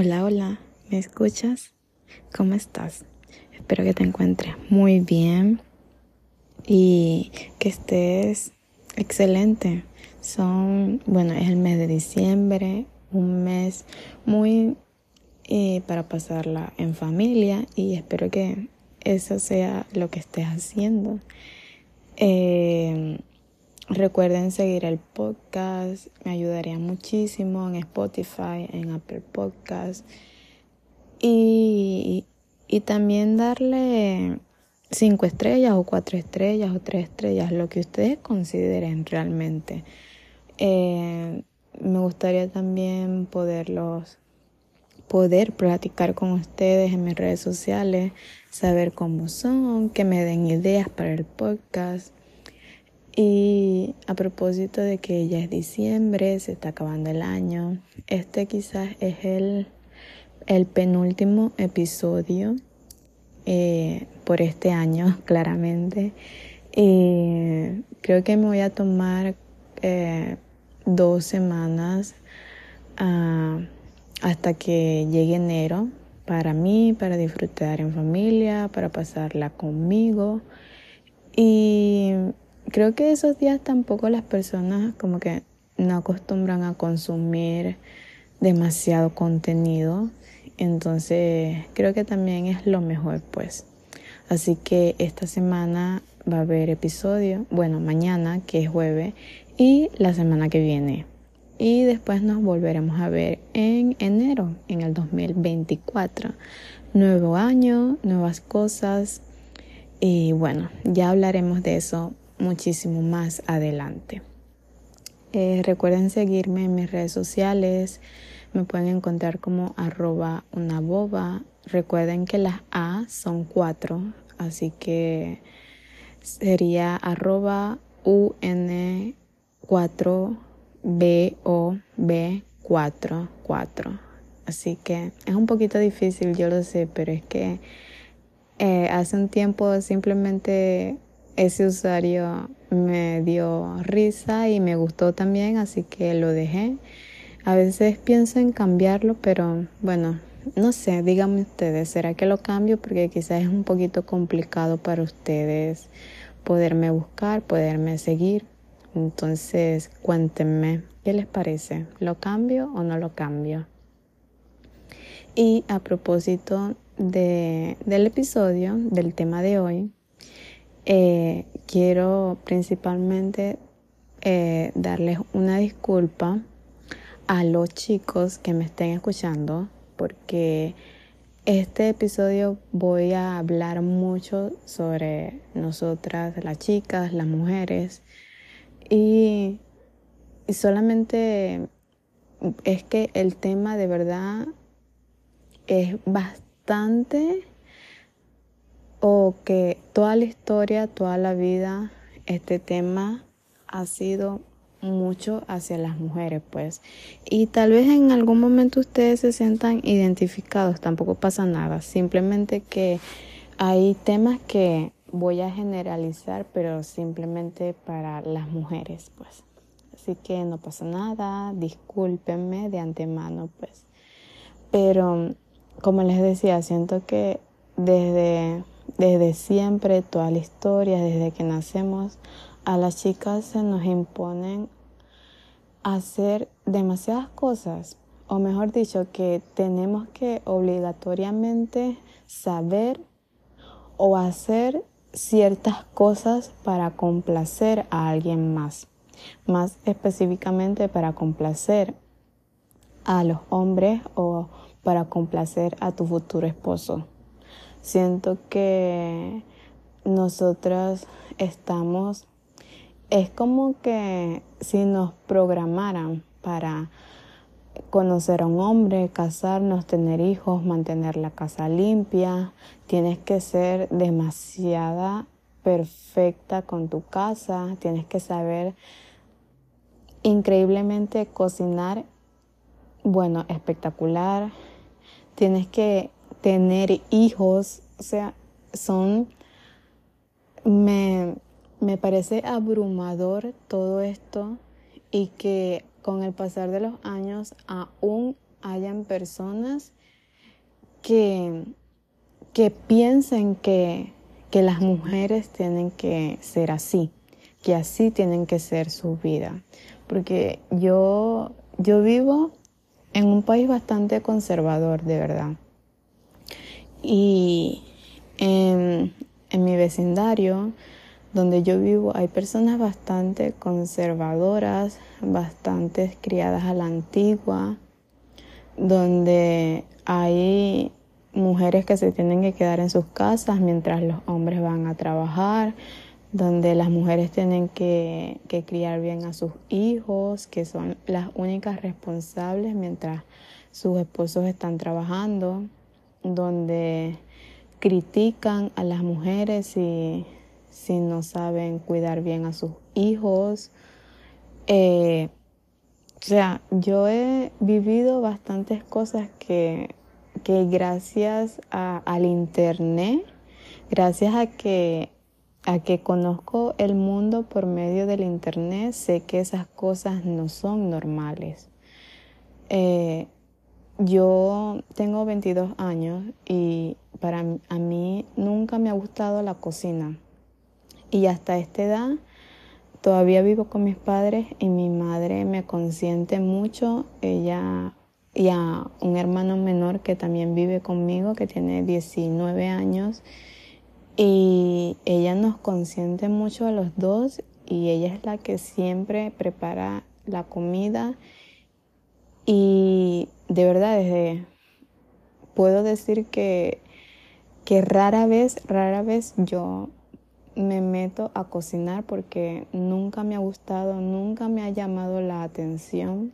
Hola, hola, ¿me escuchas? ¿Cómo estás? Espero que te encuentres muy bien y que estés excelente. Son, bueno, es el mes de diciembre, un mes muy eh, para pasarla en familia y espero que eso sea lo que estés haciendo. Eh, Recuerden seguir el podcast, me ayudaría muchísimo en Spotify, en Apple Podcast. Y, y también darle cinco estrellas o cuatro estrellas o tres estrellas, lo que ustedes consideren realmente. Eh, me gustaría también poderlos poder platicar con ustedes en mis redes sociales, saber cómo son, que me den ideas para el podcast. A propósito de que ya es diciembre, se está acabando el año, este quizás es el, el penúltimo episodio eh, por este año, claramente. Creo que me voy a tomar eh, dos semanas ah, hasta que llegue enero para mí, para disfrutar en familia, para pasarla conmigo. Y creo que esos días tampoco las personas como que no acostumbran a consumir demasiado contenido. Entonces creo que también es lo mejor pues. Así que esta semana va a haber episodio, bueno, mañana que es jueves y la semana que viene. Y después nos volveremos a ver en enero, en el 2024. Nuevo año, nuevas cosas. Y bueno, ya hablaremos de eso muchísimo más adelante. Eh, recuerden seguirme en mis redes sociales. Me pueden encontrar como arroba una boba. Recuerden que las A son cuatro, así que sería arroba UN 4 B O B 4 4. Así que es un poquito difícil, yo lo sé, pero es que eh, hace un tiempo simplemente ese usuario me dio risa y me gustó también, así que lo dejé. A veces pienso en cambiarlo, pero bueno, no sé, díganme ustedes, ¿será que lo cambio? Porque quizás es un poquito complicado para ustedes poderme buscar, poderme seguir. Entonces, cuéntenme, ¿qué les parece? ¿Lo cambio o no lo cambio? Y a propósito de, del episodio, del tema de hoy, eh, quiero principalmente eh, darles una disculpa a los chicos que me estén escuchando porque este episodio voy a hablar mucho sobre nosotras, las chicas, las mujeres y, y solamente es que el tema de verdad es bastante o que toda la historia, toda la vida, este tema ha sido mucho hacia las mujeres, pues. Y tal vez en algún momento ustedes se sientan identificados, tampoco pasa nada. Simplemente que hay temas que voy a generalizar, pero simplemente para las mujeres, pues. Así que no pasa nada, discúlpenme de antemano, pues. Pero, como les decía, siento que desde desde siempre, toda la historia, desde que nacemos, a las chicas se nos imponen hacer demasiadas cosas, o mejor dicho, que tenemos que obligatoriamente saber o hacer ciertas cosas para complacer a alguien más, más específicamente para complacer a los hombres o para complacer a tu futuro esposo. Siento que nosotras estamos, es como que si nos programaran para conocer a un hombre, casarnos, tener hijos, mantener la casa limpia, tienes que ser demasiada perfecta con tu casa, tienes que saber increíblemente cocinar, bueno, espectacular, tienes que tener hijos, o sea, son, me, me parece abrumador todo esto y que con el pasar de los años aún hayan personas que, que piensen que, que las mujeres tienen que ser así, que así tienen que ser su vida. Porque yo, yo vivo en un país bastante conservador, de verdad. Y en, mi vecindario, donde yo vivo, hay personas bastante conservadoras, bastante criadas a la antigua, donde hay mujeres que se tienen que quedar en sus casas mientras los hombres van a trabajar, donde las mujeres tienen que, que, criar bien a sus hijos, que son las únicas responsables mientras sus esposos están trabajando, donde critican a las mujeres si, si no saben cuidar bien a sus hijos. Eh, o sea, yo he vivido bastantes cosas que, que gracias al internet, gracias a que, a que conozco el mundo por medio del internet, sé que esas cosas no son normales. Eh, yo tengo 22 años y para a mí nunca me ha gustado la cocina. Y hasta esta edad Todavía vivo con mis padres y mi madre me consiente mucho. Ella y a un hermano menor que también vive conmigo, que tiene 19 años. Y ella nos consiente mucho a los dos y ella es la que siempre prepara la comida. Y de verdad, desde, puedo decir que, que rara vez, rara vez yo me meto a cocinar porque nunca me ha gustado, nunca me ha llamado la atención.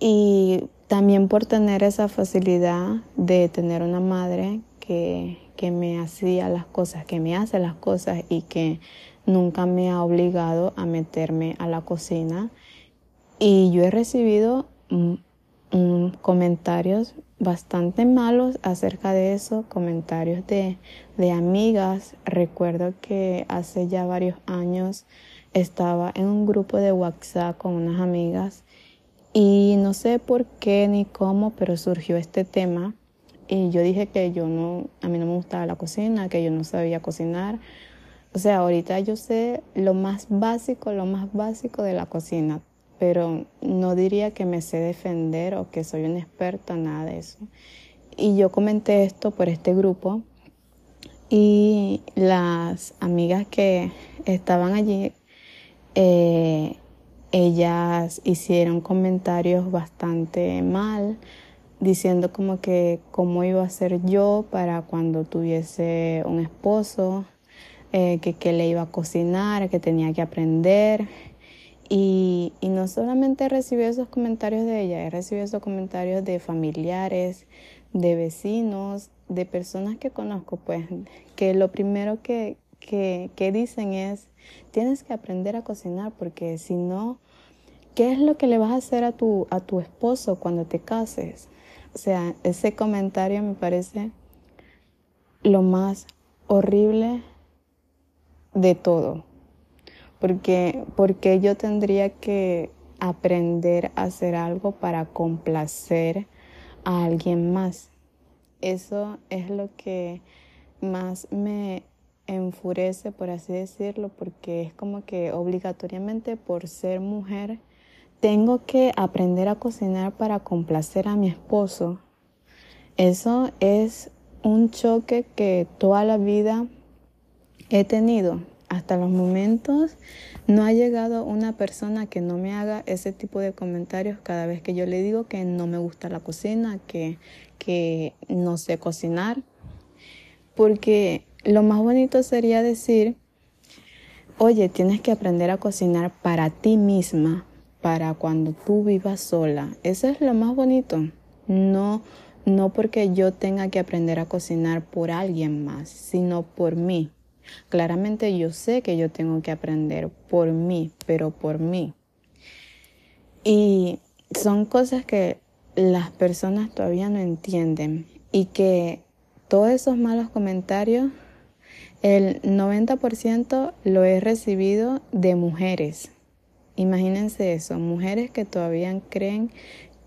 Y también por tener esa facilidad de tener una madre que, que me hacía las cosas, que me hace las cosas y que nunca me ha obligado a meterme a la cocina. Y yo he recibido comentarios bastante malos acerca de eso, comentarios de, de amigas. Recuerdo que hace ya varios años estaba en un grupo de WhatsApp con unas amigas y no sé por qué ni cómo, pero surgió este tema y yo dije que yo no, a mí no me gustaba la cocina, que yo no sabía cocinar. O sea, ahorita yo sé lo más básico, lo más básico de la cocina pero no diría que me sé defender o que soy una experta, nada de eso. Y yo comenté esto por este grupo y las amigas que estaban allí, eh, ellas hicieron comentarios bastante mal, diciendo como que cómo iba a ser yo para cuando tuviese un esposo, eh, que, que le iba a cocinar, que tenía que aprender y, no solamente he recibido esos comentarios de ella, he recibido esos comentarios de familiares, de vecinos, de personas que conozco, pues, que lo primero que, que, que dicen es, tienes que aprender a cocinar porque si no, ¿qué es lo que le vas a hacer a tu, a tu esposo cuando te cases? O sea, ese comentario me parece lo más horrible de todo porque, porque yo tendría que aprender a hacer algo para complacer a alguien más. Eso es lo que más me enfurece, por así decirlo, porque es como que obligatoriamente por ser mujer tengo que aprender a cocinar para complacer a mi esposo. Eso es un choque que toda la vida he tenido hasta los momentos no ha llegado una persona que no me haga ese tipo de comentarios cada vez que yo le digo que no me gusta la cocina, que, que no sé cocinar. Porque lo más bonito sería decir, oye, tienes que aprender a cocinar para ti misma, para cuando tú vivas sola. Eso es lo más bonito. No, no porque yo tenga que aprender a cocinar por alguien más, sino por mí. Claramente yo sé que yo tengo que aprender por mí, pero por mí. Y son cosas que las personas todavía no entienden y que todos esos malos comentarios, el 90% lo he recibido de mujeres. Imagínense eso, mujeres que todavía creen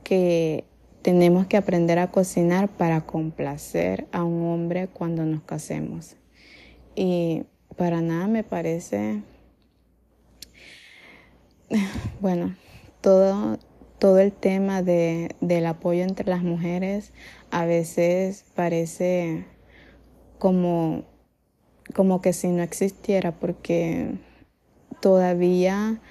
que tenemos que aprender a cocinar para complacer a un hombre cuando nos casemos. Y para nada me parece, bueno, todo, todo el tema de, del apoyo entre las mujeres a veces parece como, como que si no existiera, porque todavía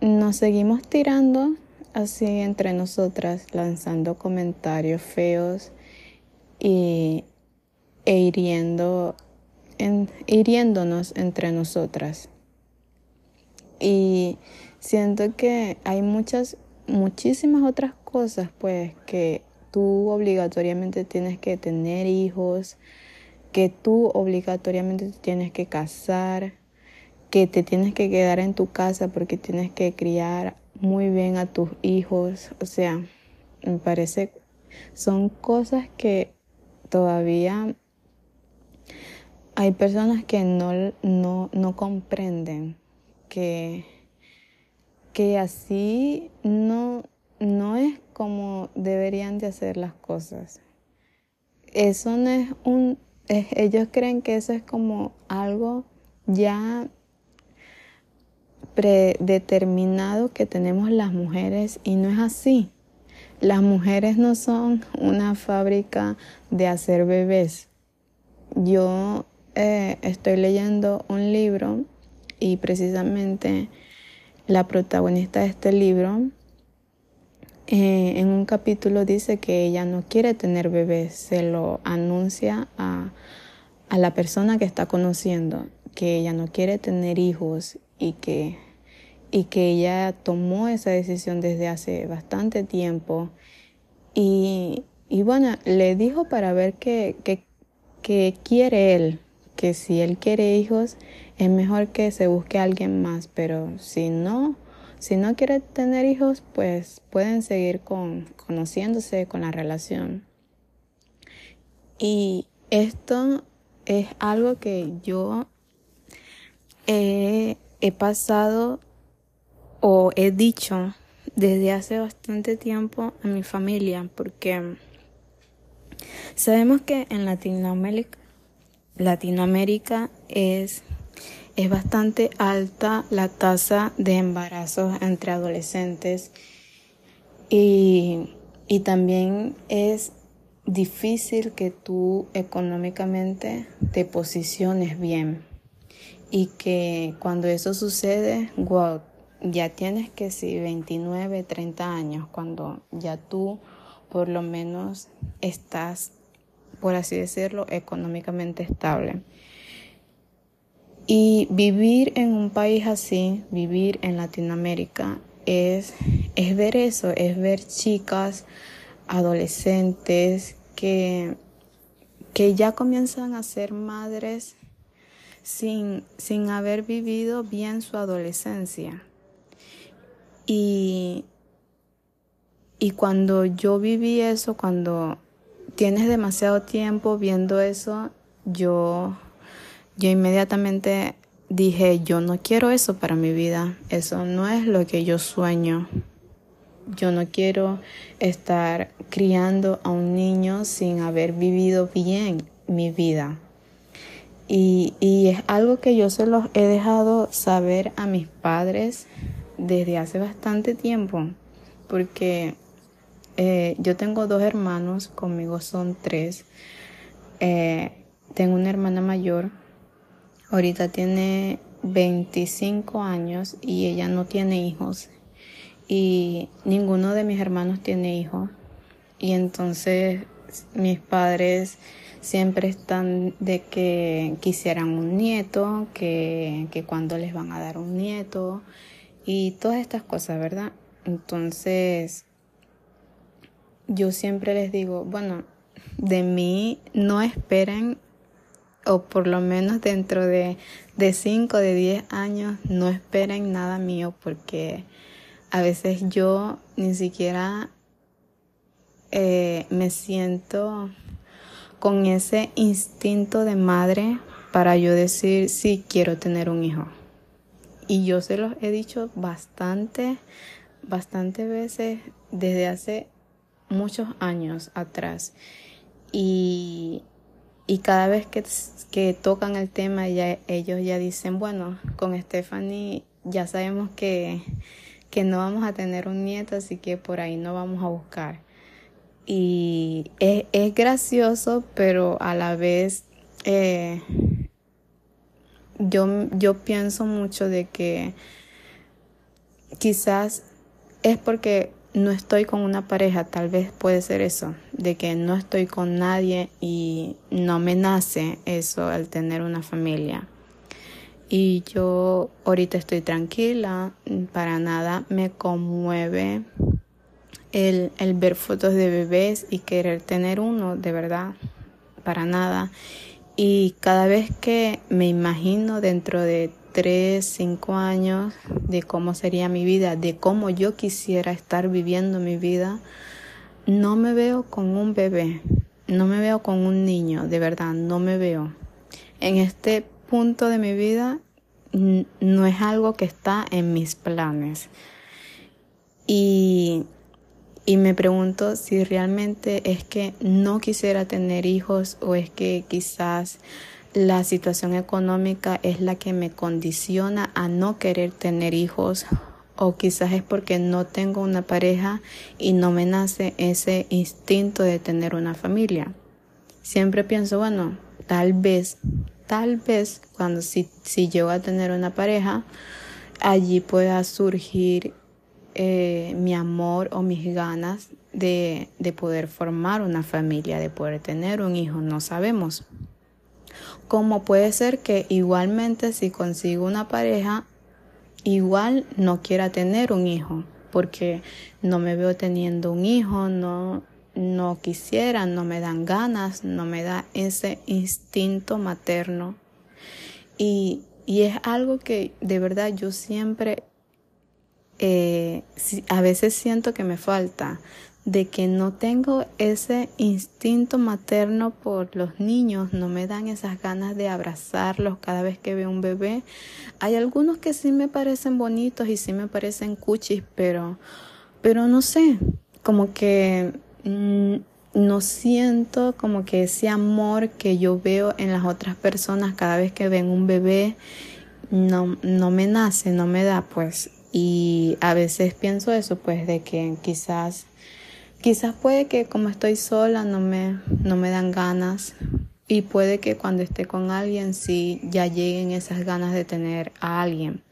nos seguimos tirando así entre nosotras, lanzando comentarios feos y, e hiriendo, en, hiriéndonos entre nosotras. Y siento que hay muchas, muchísimas otras cosas, pues, que tú obligatoriamente tienes que tener hijos, que tú obligatoriamente tienes que casar, que te tienes que quedar en tu casa porque tienes que criar muy bien a tus hijos. O sea, me parece, son cosas que todavía hay personas que no, no, no comprenden que, que así no, no es como deberían de hacer las cosas. Eso no es un, ellos creen que eso es como algo ya predeterminado que tenemos las mujeres y no es así. Las mujeres no son una fábrica de hacer bebés. Yo eh, estoy leyendo un libro y precisamente la protagonista de este libro eh, en un capítulo dice que ella no quiere tener bebés, se lo anuncia a, a la persona que está conociendo, que ella no quiere tener hijos y que, y que ella tomó esa decisión desde hace bastante tiempo. Y, y bueno, le dijo para ver qué, qué quiere él, que si él quiere hijos, es mejor que se busque a alguien más, pero si no, si no quiere tener hijos, pues pueden seguir con, conociéndose con la relación. Y esto es algo que yo he, he pasado o he dicho desde hace bastante tiempo a mi familia, porque sabemos que en Latinoamérica, Latinoamérica es es bastante alta la tasa de embarazos entre adolescentes y, y también es difícil que tú económicamente te posiciones bien y que cuando eso sucede, wow, ya tienes que si 29, 30 años, cuando ya tú por lo menos estás, por así decirlo, económicamente estable. Y vivir en un país así, vivir en Latinoamérica, es, es ver eso, es ver chicas, adolescentes que, que ya comienzan a ser madres sin, sin haber vivido bien su adolescencia. Y, y cuando yo viví eso, cuando tienes demasiado tiempo viendo eso, yo yo inmediatamente dije, yo no quiero eso para mi vida, eso no es lo que yo sueño. Yo no quiero estar criando a un niño sin haber vivido bien mi vida. Y, y es algo que yo se los he dejado saber a mis padres desde hace bastante tiempo, porque eh, yo tengo dos hermanos, conmigo son tres. Eh, tengo una hermana mayor Ahorita tiene 25 años y ella no tiene hijos. Y ninguno de mis hermanos tiene hijos. Y entonces mis padres siempre están de que quisieran un nieto, que, que cuando les van a dar un nieto y todas estas cosas, ¿verdad? Entonces, yo siempre les digo, bueno, de mí no esperen o por lo menos dentro de, de 5, de 10 años, no esperen nada mío porque a veces yo ni siquiera eh, me siento con ese instinto de madre para yo decir sí quiero tener un hijo. Y yo se los he dicho bastante, bastante veces desde hace muchos años atrás. Y, y cada vez que, que tocan el tema, ya, ellos ya dicen, bueno, con Stephanie ya sabemos que, que no vamos a tener un nieto, así que por ahí no vamos a buscar. Y es, es gracioso, pero a la vez eh, yo, yo pienso mucho de que quizás es porque no estoy con una pareja, tal vez puede ser eso, de que no estoy con nadie y no me nace eso al tener una familia. Y yo ahorita estoy tranquila, para nada me conmueve el, el ver fotos de bebés y querer tener uno, de verdad, para nada. Y cada vez que me imagino dentro de tres, cinco años de cómo sería mi vida, de cómo yo quisiera estar viviendo mi vida, no me veo con un bebé, no me veo con un niño, de verdad, no me veo. En este punto de mi vida no es algo que está en mis planes. Y y me pregunto si realmente es que no quisiera tener hijos o es que quizás la situación económica es la que me condiciona a no querer tener hijos o quizás es porque no tengo una pareja y no me nace ese instinto de tener una familia. Siempre pienso, bueno, tal vez, tal vez cuando si, si llego a tener una pareja, allí pueda surgir eh, mi amor o mis ganas de, de poder formar una familia, de poder tener un hijo, no sabemos. Como puede ser que igualmente si consigo una pareja, igual no quiera tener un hijo, porque no me veo teniendo un hijo, no, no quisiera, no me dan ganas, no me da ese instinto materno. Y, y es algo que de verdad yo siempre eh, a veces siento que me falta, de que no tengo ese instinto materno por los niños, no me dan esas ganas de abrazarlos cada vez que veo un bebé. Hay algunos que sí me parecen bonitos y sí me parecen cuchis, pero, pero no sé, como que mm, no siento como que ese amor que yo veo en las otras personas cada vez que ven un bebé, no, no me nace, no me da, pues y a veces pienso eso, pues de que quizás, quizás puede que como estoy sola no me, no me dan ganas y puede que cuando esté con alguien sí ya lleguen esas ganas de tener a alguien.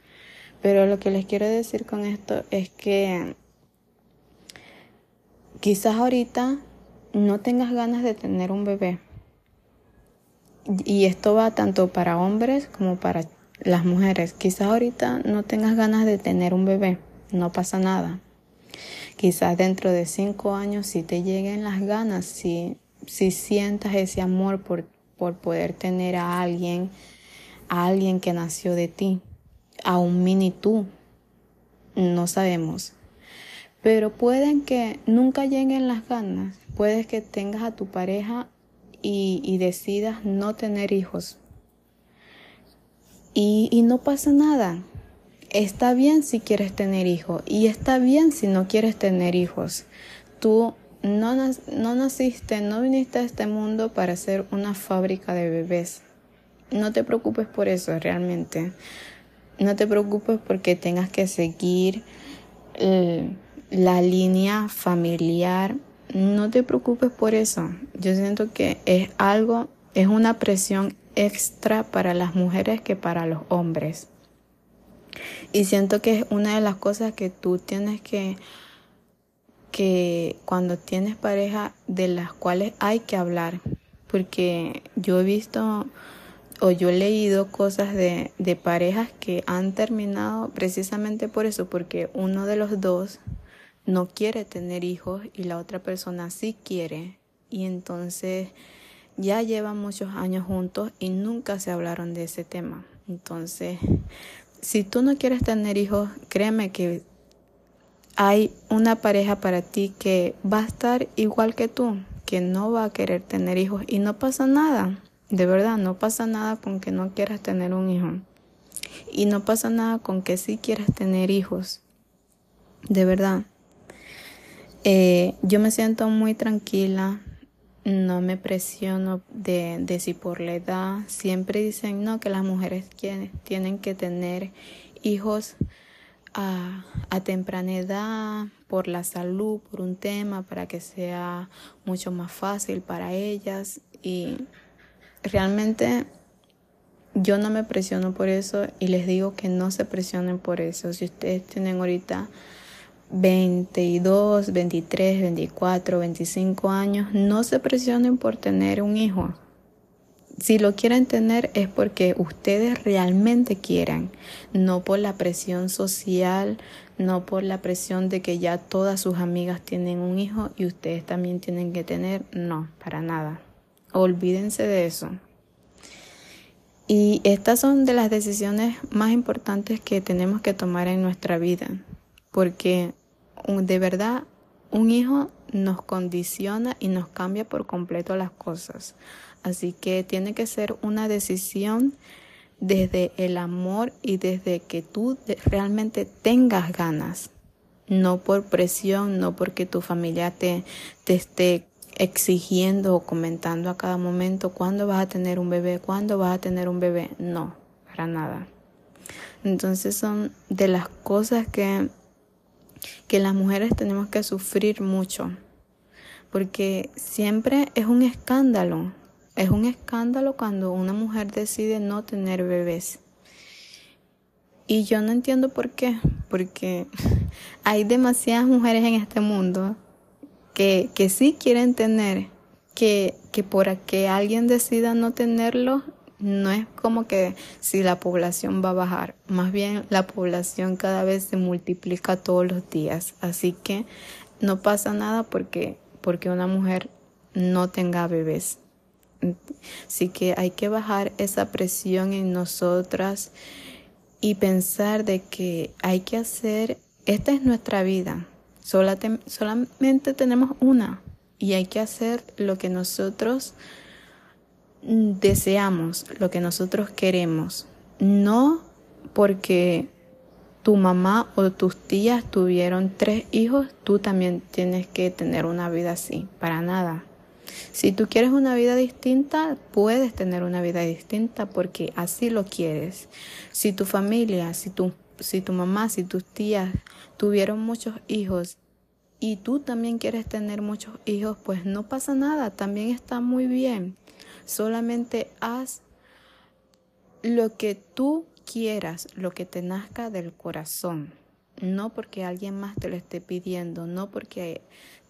Pero lo que les quiero decir con esto es que quizás ahorita no tengas ganas de tener un bebé. Y esto va tanto para hombres como para las mujeres, quizás ahorita no tengas ganas de tener un bebé, no pasa nada. Quizás dentro de cinco años si te lleguen las ganas, si, si sientas ese amor por, por poder tener a alguien, a alguien que nació de ti, a un mini tú, no sabemos. Pero pueden que nunca lleguen las ganas, puedes que tengas a tu pareja y, y decidas no tener hijos y, no pasa nada. Está bien si quieres tener hijos y está bien si no quieres tener hijos. Tú no, no naciste, no viniste a este mundo para ser una fábrica de bebés. No te preocupes por eso realmente. No te preocupes porque tengas que seguir eh, la línea familiar. No te preocupes por eso. Yo siento que es algo, es una presión extra para las mujeres que para los hombres. Y siento que es una de las cosas que tú tienes que, que cuando tienes pareja, de las cuales hay que hablar. Porque yo he visto o yo he leído cosas de, de parejas que han terminado precisamente por eso, porque uno de los dos no quiere tener hijos y la otra persona sí quiere. Y entonces ya llevan muchos años juntos y nunca se hablaron de ese tema. Entonces, si tú no quieres tener hijos, créeme que hay una pareja para ti que va a estar igual que tú, que no va a querer tener hijos y no pasa nada. De verdad, no pasa nada con que no quieras tener un hijo. Y no pasa nada con que sí quieras tener hijos. De verdad. Eh, yo me siento muy tranquila, no me presiono de, de, si por la edad. Siempre dicen no que las mujeres tienen que tener hijos a, a, temprana edad por la salud, por un tema, para que sea mucho más fácil para ellas. Y realmente yo no me presiono por eso y les digo que no se presionen por eso. Si ustedes tienen ahorita 22, 23, 24, 25 años, no se presionen por tener un hijo. Si lo quieren tener es porque ustedes realmente quieran, no por la presión social, no por la presión de que ya todas sus amigas tienen un hijo y ustedes también tienen que tener, no, para nada. Olvídense de eso. Y estas son de las decisiones más importantes que tenemos que tomar en nuestra vida, porque de verdad un hijo nos condiciona y nos cambia por completo las cosas. Así que tiene que ser una decisión desde el amor y desde que tú realmente tengas ganas, no por presión, no porque tu familia te, te esté exigiendo o comentando a cada momento cuándo vas a tener un bebé, cuándo vas a tener un bebé. No, para nada. Entonces son de las cosas que, que las mujeres tenemos que sufrir mucho. Porque siempre es un escándalo. Es un escándalo cuando una mujer decide no tener bebés. Y yo no entiendo por qué. Porque hay demasiadas mujeres en este mundo que, que sí quieren tener, que, que por que alguien decida no tenerlo, no es como que si la población va a bajar, más bien la población cada vez se multiplica todos los días, así que no pasa nada porque, porque una mujer no tenga bebés. Así que hay que bajar esa presión en nosotras y pensar de que hay que hacer, esta es nuestra vida, solamente tenemos una y hay que hacer lo que nosotros deseamos, lo que nosotros queremos. No porque tu mamá o tus tías tuvieron tres hijos, tú también tienes que tener una vida así, para nada. Si tú quieres una vida distinta, puedes tener una vida distinta porque así lo quieres. Si tu familia, si tu si tu mamá, si tus tías tuvieron muchos hijos y tú también quieres tener muchos hijos, pues no pasa nada, también está muy bien. Solamente haz lo que tú quieras, lo que te nazca del corazón. No porque alguien más te lo esté pidiendo, no porque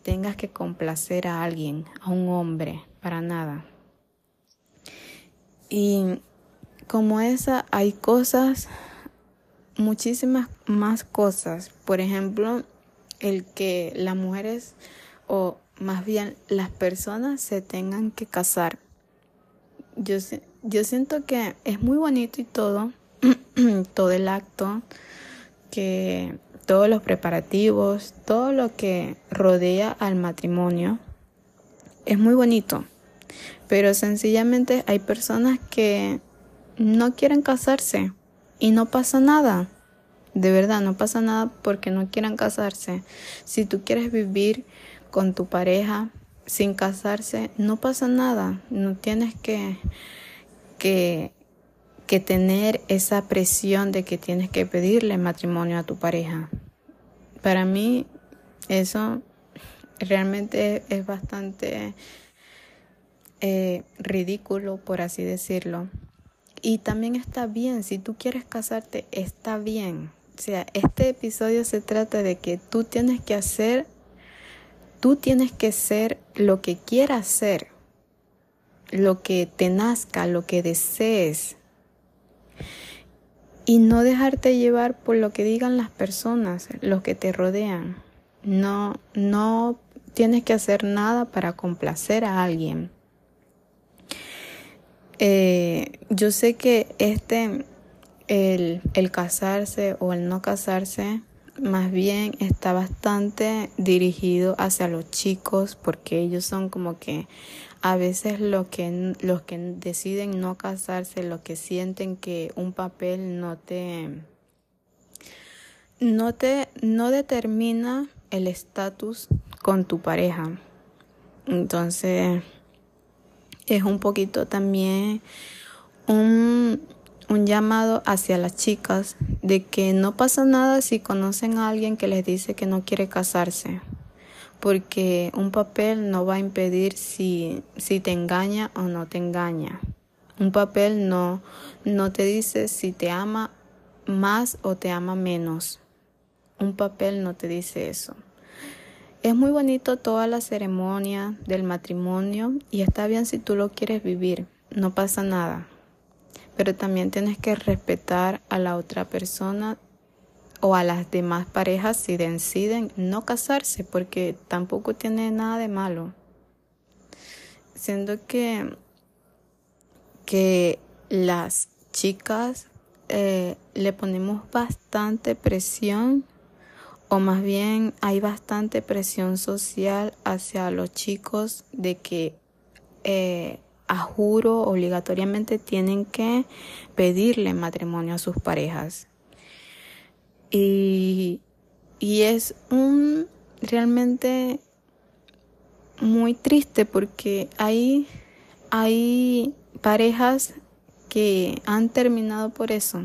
tengas que complacer a alguien, a un hombre, para nada. Y como esa, hay cosas muchísimas más cosas. Por ejemplo, el que las mujeres o más bien las personas se tengan que casar. Yo, yo siento que es muy bonito y todo, todo el acto, que todos los preparativos, todo lo que rodea al matrimonio, es muy bonito. Pero sencillamente hay personas que no quieren casarse y no pasa nada. De verdad, no pasa nada porque no quieran casarse. Si tú quieres vivir con tu pareja sin casarse, no pasa nada. No tienes que, que, que tener esa presión de que tienes que pedirle matrimonio a tu pareja. Para mí, eso realmente es bastante eh, ridículo, por así decirlo. Y también está bien, si tú quieres casarte, está bien. Sea, este episodio se trata de que tú tienes que hacer, tú tienes que ser lo que quieras ser, lo que te nazca, lo que desees. Y no dejarte llevar por lo que digan las personas, los que te rodean. No, no tienes que hacer nada para complacer a alguien. Eh, yo sé que este, el, el casarse o el no casarse, más bien está bastante dirigido hacia los chicos porque ellos son como que a veces los que, los que deciden no casarse, los que sienten que un papel no te, no te, no determina el estatus con tu pareja. Entonces, es un poquito también un, un llamado hacia las chicas de que no pasa nada si conocen a alguien que les dice que no quiere casarse, porque un papel no va a impedir si, si te engaña o no te engaña. Un papel no, no te dice si te ama más o te ama menos. Un papel no te dice eso. Es muy bonito toda la ceremonia del matrimonio y está bien si tú lo quieres vivir, no pasa nada. Pero también tienes que respetar a la otra persona o a las demás parejas si deciden no casarse, porque tampoco tiene nada de malo. Siendo que, que las chicas eh, le ponemos bastante presión o más bien hay bastante presión social hacia los chicos de que eh, a juro obligatoriamente tienen que pedirle matrimonio a sus parejas. Y, y es un realmente muy triste porque hay, hay parejas que han terminado por eso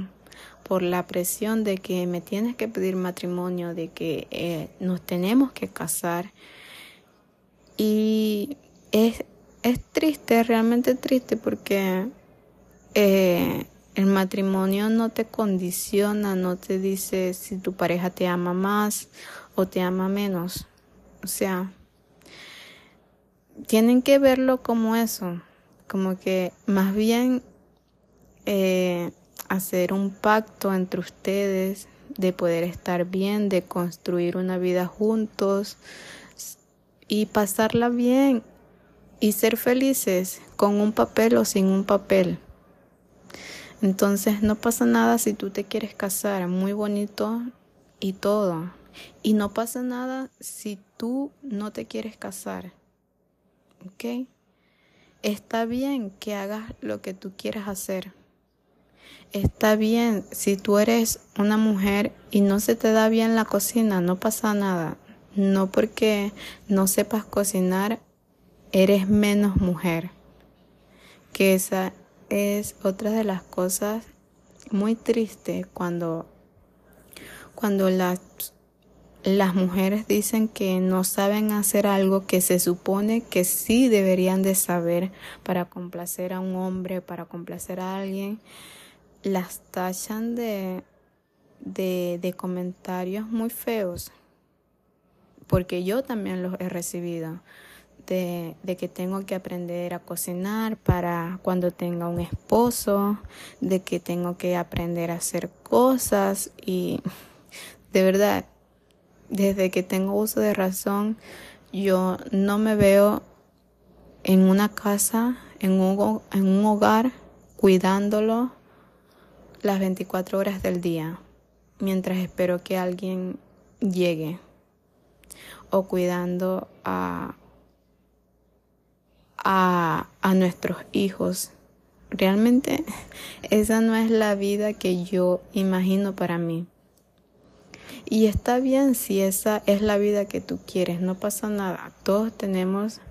por la presión de que me tienes que pedir matrimonio, de que eh, nos tenemos que casar. Y es, es triste, realmente triste, porque eh, el matrimonio no te condiciona, no te dice si tu pareja te ama más o te ama menos. O sea, tienen que verlo como eso, como que más bien eh, hacer un pacto entre ustedes de poder estar bien, de construir una vida juntos y pasarla bien y ser felices con un papel o sin un papel. Entonces no pasa nada si tú te quieres casar, muy bonito y todo. Y no pasa nada si tú no te quieres casar. ¿Ok? Está bien que hagas lo que tú quieras hacer. Está bien, si tú eres una mujer y no se te da bien la cocina, no pasa nada. No porque no sepas cocinar, eres menos mujer. Que esa es otra de las cosas muy tristes cuando, cuando las, las mujeres dicen que no saben hacer algo que se supone que sí deberían de saber para complacer a un hombre, para complacer a alguien las tachan de, de, comentarios muy feos, porque yo también los he recibido, de, que tengo que aprender a cocinar para cuando tenga un esposo, de que tengo que aprender a hacer cosas y de verdad, desde que tengo uso de razón, yo no me veo en una casa, en un, en un hogar, cuidándolo, las 24 horas del día mientras espero que alguien llegue o cuidando a, a, a nuestros hijos. Realmente esa no es la vida que yo imagino para mí. Y está bien si esa es la vida que tú quieres, no pasa nada. Todos tenemos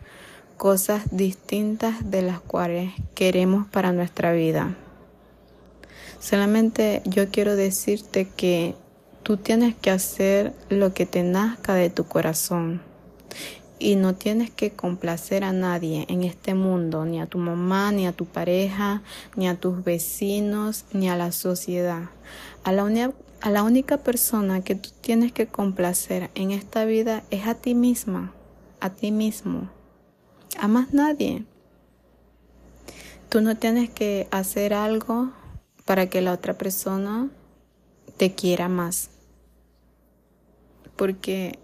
cosas distintas de las cuales queremos para nuestra vida. Solamente yo quiero decirte que tú tienes que hacer lo que te nazca de tu corazón. Y no tienes que complacer a nadie en este mundo, ni a tu mamá, ni a tu pareja, ni a tus vecinos, ni a la sociedad. A la, a la única persona que tú tienes que complacer en esta vida es a ti misma, a ti mismo, a más nadie. Tú no tienes que hacer algo para que la otra persona te quiera más. Porque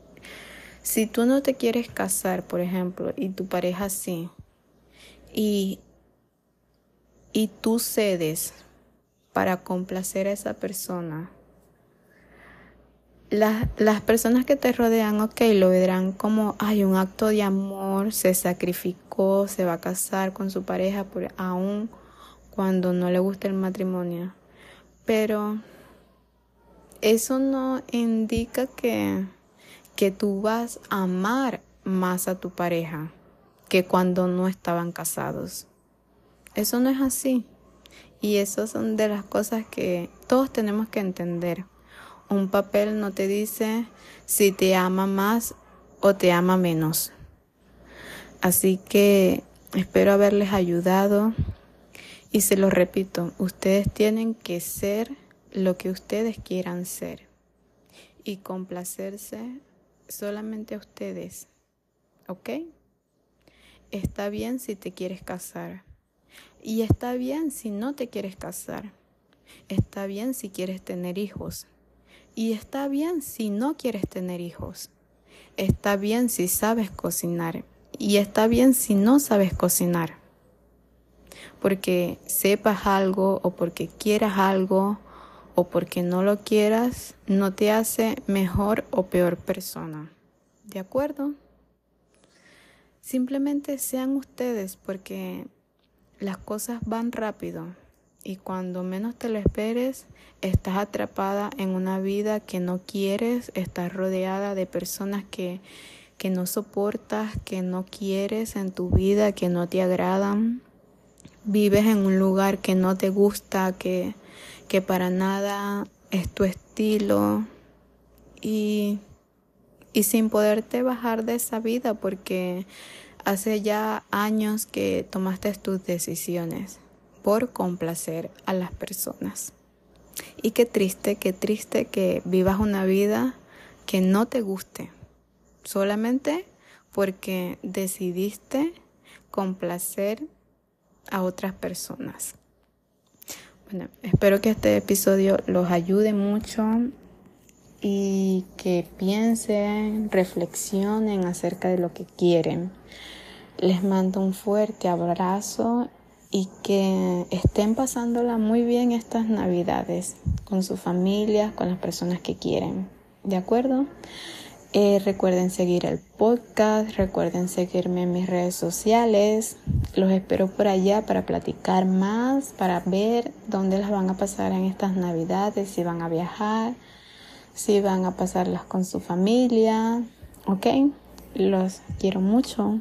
si tú no te quieres casar, por ejemplo, y tu pareja sí, y, y tú cedes para complacer a esa persona, las, las, personas que te rodean, ok, lo verán como, hay un acto de amor, se sacrificó, se va a casar con su pareja, por, aún cuando no le gusta el matrimonio. Pero eso no indica que, que tú vas a amar más a tu pareja que cuando no estaban casados. Eso no es así. Y eso son de las cosas que todos tenemos que entender. Un papel no te dice si te ama más o te ama menos. Así que espero haberles ayudado y se lo repito, ustedes tienen que ser lo que ustedes quieran ser y complacerse solamente a ustedes. ¿Ok? Está bien si te quieres casar. Y está bien si no te quieres casar. Está bien si quieres tener hijos. Y está bien si no quieres tener hijos. Está bien si sabes cocinar. Y está bien si no sabes cocinar. Porque sepas algo o porque quieras algo o porque no lo quieras, no te hace mejor o peor persona. ¿De acuerdo? Simplemente sean ustedes porque las cosas van rápido y cuando menos te lo esperes, estás atrapada en una vida que no quieres, estás rodeada de personas que, que no soportas, que no quieres en tu vida, que no te agradan. Vives en un lugar que no te gusta, que, que para nada es tu estilo y, y sin poderte bajar de esa vida porque hace ya años que tomaste tus decisiones por complacer a las personas. Y qué triste, qué triste que vivas una vida que no te guste, solamente porque decidiste complacer a otras personas. Espero que este episodio los ayude mucho y que piensen, reflexionen acerca de lo que quieren. Les mando un fuerte abrazo y que estén pasándola muy bien estas navidades con su familia, con las personas que quieren. ¿De acuerdo? Eh, recuerden seguir el podcast, recuerden seguirme en mis redes sociales. Los espero por allá para platicar más, para ver dónde las van a pasar en estas navidades, si van a viajar, si van a pasarlas con su familia. ¿Ok? Los quiero mucho.